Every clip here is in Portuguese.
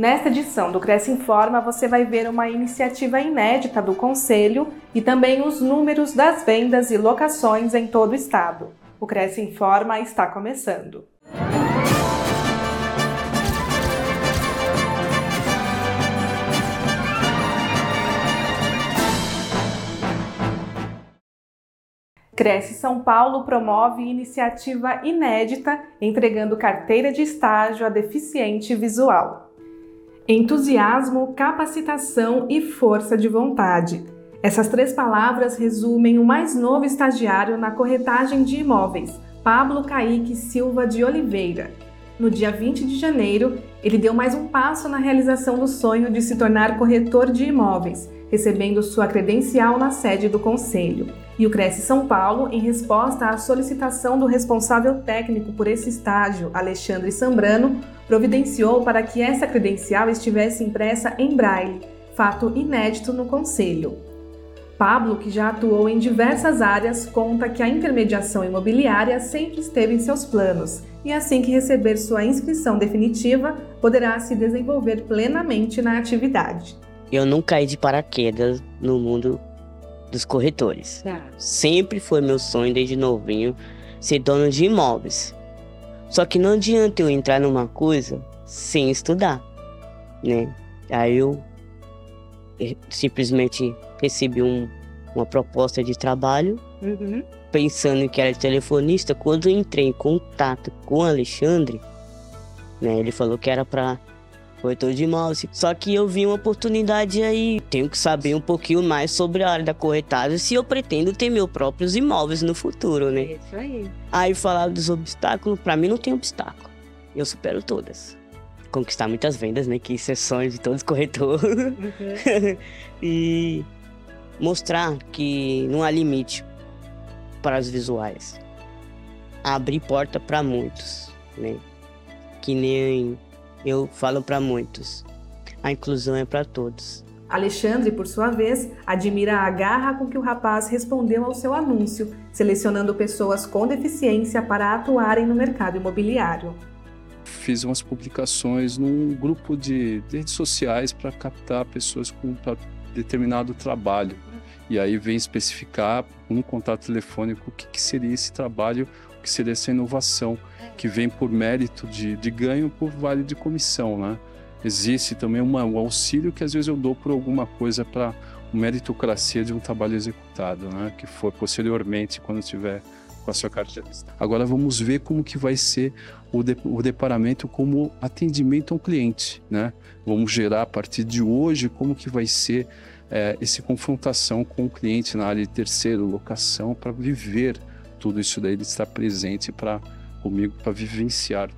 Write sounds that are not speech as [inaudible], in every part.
Nesta edição do Cresce Informa, você vai ver uma iniciativa inédita do Conselho e também os números das vendas e locações em todo o estado. O Cresce Informa está começando. Cresce São Paulo promove iniciativa inédita entregando carteira de estágio a deficiente visual. Entusiasmo, capacitação e força de vontade. Essas três palavras resumem o mais novo estagiário na corretagem de imóveis, Pablo Caíque Silva de Oliveira. No dia 20 de janeiro, ele deu mais um passo na realização do sonho de se tornar corretor de imóveis, recebendo sua credencial na sede do Conselho. E o Cresce São Paulo, em resposta à solicitação do responsável técnico por esse estágio, Alexandre Sambrano, providenciou para que essa credencial estivesse impressa em braille, fato inédito no Conselho. Pablo, que já atuou em diversas áreas, conta que a intermediação imobiliária sempre esteve em seus planos e assim que receber sua inscrição definitiva, poderá se desenvolver plenamente na atividade. Eu não caí de paraquedas no mundo dos corretores. Tá. Sempre foi meu sonho desde novinho ser dono de imóveis. Só que não adianta eu entrar numa coisa sem estudar, né? Aí eu simplesmente recebi um, uma proposta de trabalho, uhum. pensando que era telefonista. Quando eu entrei em contato com o Alexandre, né, ele falou que era para corretor de mouse. Só que eu vi uma oportunidade aí. Tenho que saber um pouquinho mais sobre a área da corretagem se eu pretendo ter meus próprios imóveis no futuro, né? Isso aí. Aí falar dos obstáculos, para mim não tem obstáculo. Eu supero todas. Conquistar muitas vendas, né? Que isso é sonho de todos corretores. Uhum. [laughs] e mostrar que não há limite para os visuais. Abrir porta para muitos, né? Que nem eu falo para muitos. A inclusão é para todos. Alexandre, por sua vez, admira a garra com que o rapaz respondeu ao seu anúncio, selecionando pessoas com deficiência para atuarem no mercado imobiliário. Fiz umas publicações num grupo de redes sociais para captar pessoas com determinado trabalho. E aí vem especificar um contato telefônico o que, que seria esse trabalho, o que seria essa inovação que vem por mérito de, de ganho por vale de comissão, né? Existe também uma, um auxílio que às vezes eu dou por alguma coisa para meritocracia de um trabalho executado, né? Que for posteriormente quando tiver com a sua carteira. Agora vamos ver como que vai ser o, de, o deparamento como atendimento ao cliente, né? Vamos gerar a partir de hoje como que vai ser é, essa confrontação com o cliente na área de terceiro, locação, para viver tudo isso daí, ele estar presente para comigo para vivenciar.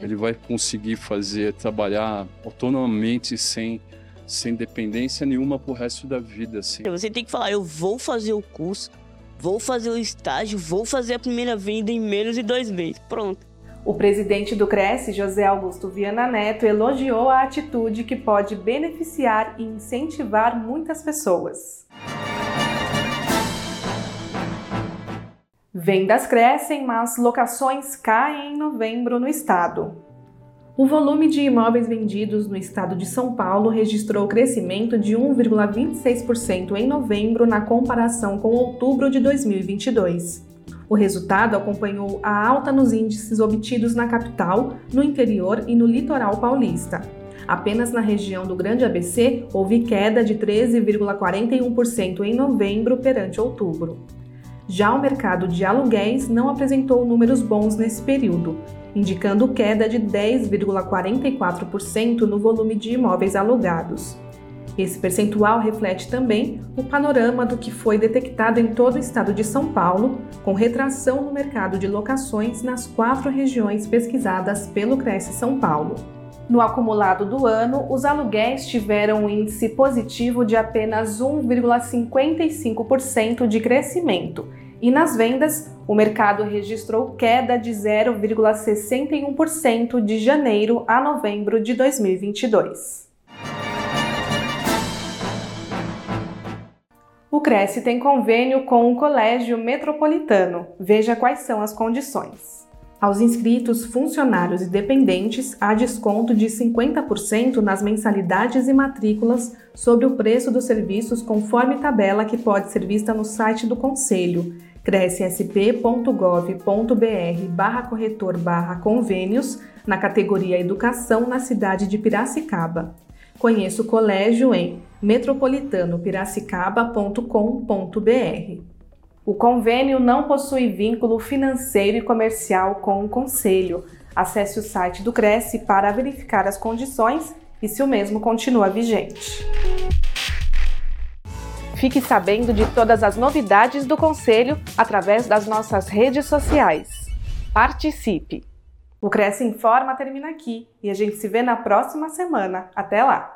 Ele vai conseguir fazer, trabalhar autonomamente, sem, sem dependência nenhuma pro resto da vida. Assim. Você tem que falar, eu vou fazer o curso, vou fazer o estágio, vou fazer a primeira venda em menos de dois meses. Pronto. O presidente do Cresce, José Augusto Viana Neto, elogiou a atitude que pode beneficiar e incentivar muitas pessoas. Vendas crescem, mas locações caem em novembro no estado. O volume de imóveis vendidos no estado de São Paulo registrou crescimento de 1,26% em novembro na comparação com outubro de 2022. O resultado acompanhou a alta nos índices obtidos na capital, no interior e no litoral paulista. Apenas na região do Grande ABC houve queda de 13,41% em novembro perante outubro. Já o mercado de aluguéis não apresentou números bons nesse período, indicando queda de 10,44% no volume de imóveis alugados. Esse percentual reflete também o panorama do que foi detectado em todo o estado de São Paulo, com retração no mercado de locações nas quatro regiões pesquisadas pelo Cresce São Paulo. No acumulado do ano, os aluguéis tiveram um índice positivo de apenas 1,55% de crescimento, e nas vendas, o mercado registrou queda de 0,61% de janeiro a novembro de 2022. Cresce tem convênio com o Colégio Metropolitano. Veja quais são as condições. Aos inscritos, funcionários e dependentes, há desconto de 50% nas mensalidades e matrículas sobre o preço dos serviços conforme tabela que pode ser vista no site do Conselho crescsp.gov.br barra corretor barra convênios na categoria Educação na cidade de Piracicaba. Conheça o colégio em metropolitanopiracicaba.com.br. O convênio não possui vínculo financeiro e comercial com o Conselho. Acesse o site do Cresce para verificar as condições e se o mesmo continua vigente. Fique sabendo de todas as novidades do Conselho através das nossas redes sociais. Participe! O Cresce Informa termina aqui e a gente se vê na próxima semana. Até lá!